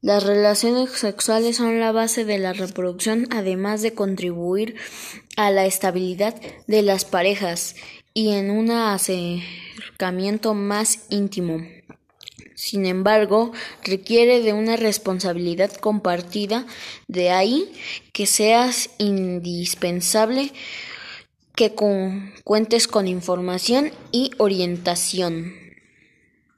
Las relaciones sexuales son la base de la reproducción, además de contribuir a la estabilidad de las parejas y en un acercamiento más íntimo. Sin embargo, requiere de una responsabilidad compartida, de ahí que seas indispensable que cuentes con información y orientación.